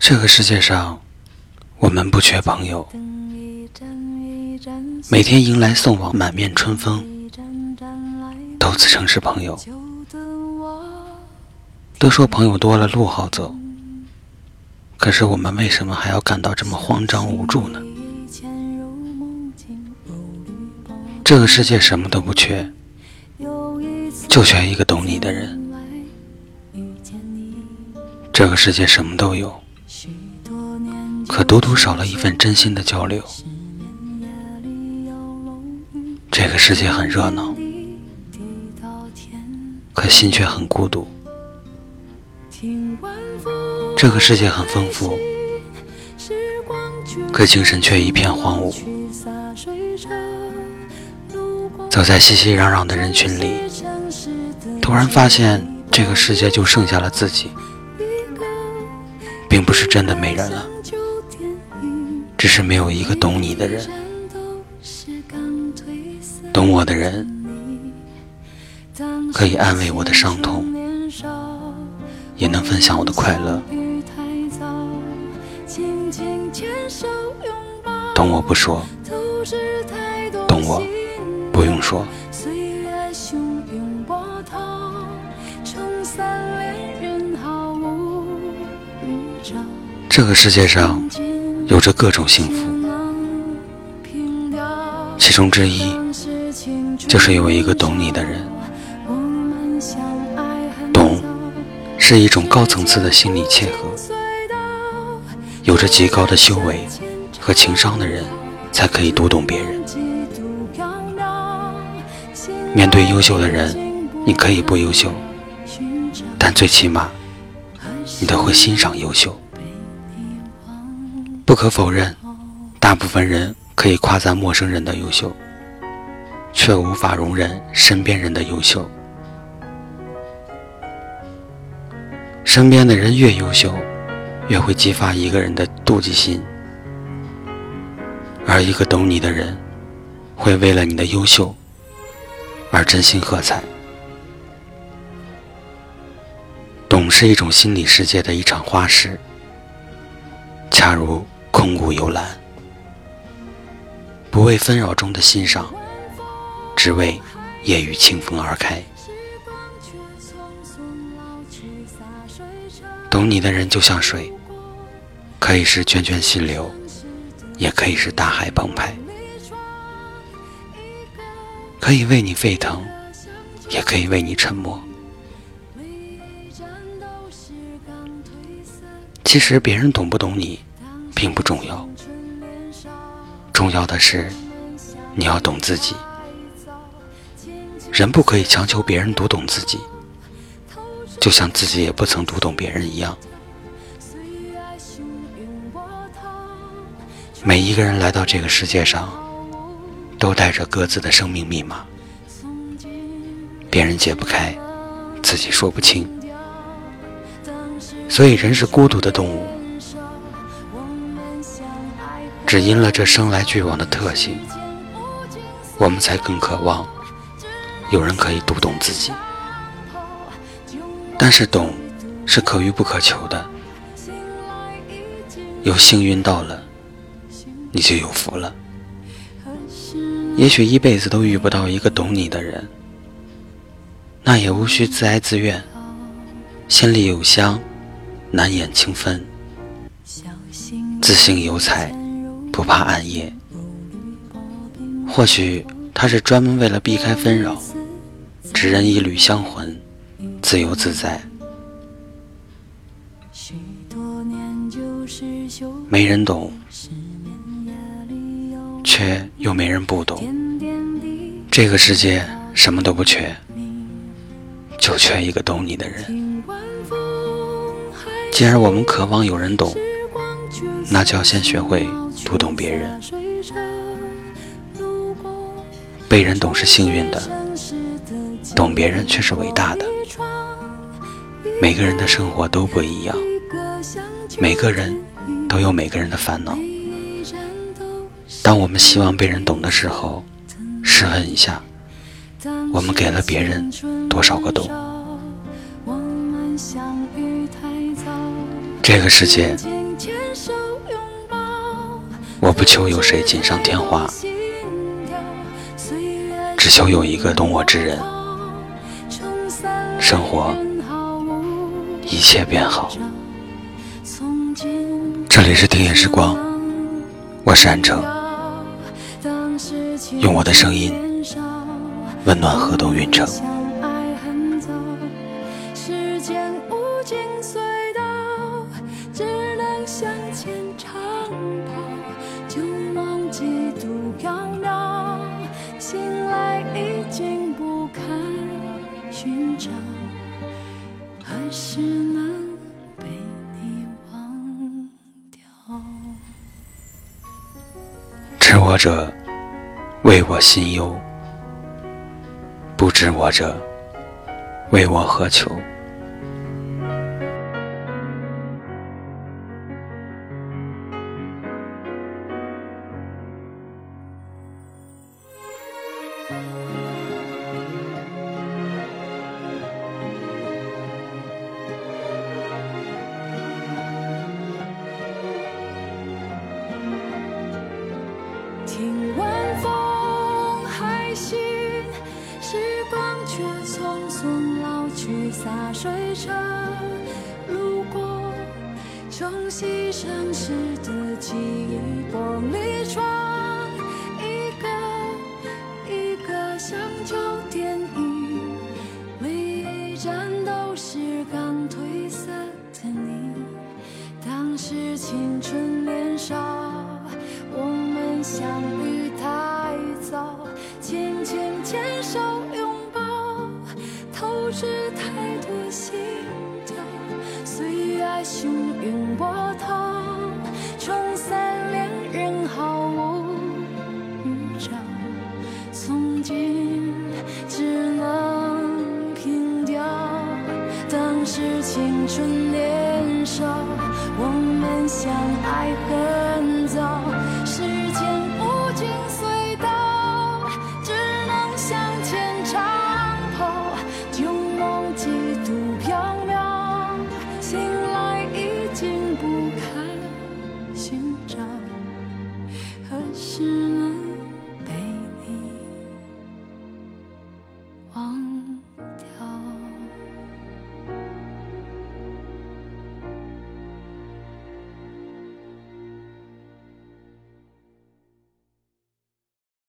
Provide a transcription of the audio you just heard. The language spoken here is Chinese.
这个世界上，我们不缺朋友。每天迎来送往，满面春风，都自称是朋友。都说朋友多了路好走，可是我们为什么还要感到这么慌张无助呢？这个世界什么都不缺，就缺一个懂你的人。这个世界什么都有。可独独少了一份真心的交流。这个世界很热闹，可心却很孤独。这个世界很丰富，可精神却一片荒芜。走在熙熙攘攘的人群里，突然发现这个世界就剩下了自己，并不是真的没人了。只是没有一个懂你的人，懂我的人，可以安慰我的伤痛，也能分享我的快乐。懂我不说，懂我不用说。这个世界上。有着各种幸福，其中之一就是有一个懂你的人。是一种高层次的心理契合。有着极高的修为和情商的人，才可以读懂别人。面对优秀的人，你可以不优秀，但最起码，你都会欣赏优秀。不可否认，大部分人可以夸赞陌生人的优秀，却无法容忍身边人的优秀。身边的人越优秀，越会激发一个人的妒忌心，而一个懂你的人，会为了你的优秀而真心喝彩。懂是一种心理世界的一场花式，恰如。空谷幽兰，不为纷扰中的欣赏，只为夜雨清风而开。懂你的人就像水，可以是涓涓细流，也可以是大海澎湃；可以为你沸腾，也可以为你沉默。其实别人懂不懂你？并不重要，重要的是你要懂自己。人不可以强求别人读懂自己，就像自己也不曾读懂别人一样。每一个人来到这个世界上，都带着各自的生命密码，别人解不开，自己说不清，所以人是孤独的动物。只因了这生来俱往的特性，我们才更渴望有人可以读懂自己。但是懂是可遇不可求的，有幸运到了，你就有福了。也许一辈子都遇不到一个懂你的人，那也无需自哀自怨，心里有香，难掩清芬，自信有彩。不怕暗夜，或许他是专门为了避开纷扰，只认一缕香魂，自由自在。没人懂，却又没人不懂。这个世界什么都不缺，就缺一个懂你的人。既然我们渴望有人懂，那就要先学会。读懂别人，被人懂是幸运的，懂别人却是伟大的。每个人的生活都不一样，每个人都有每个人的烦恼。当我们希望被人懂的时候，试问一下，我们给了别人多少个懂？这个世界，我不求有谁锦上添花，只求有一个懂我之人，生活一切变好。这里是听夜时光，我是安城，用我的声音温暖河东运城。知我者，谓我心忧；不知我者，谓我何求？听晚风还行，时光却匆匆老去，洒水车路过，冲洗城市的记忆，玻璃窗，青春年少，我们相爱恨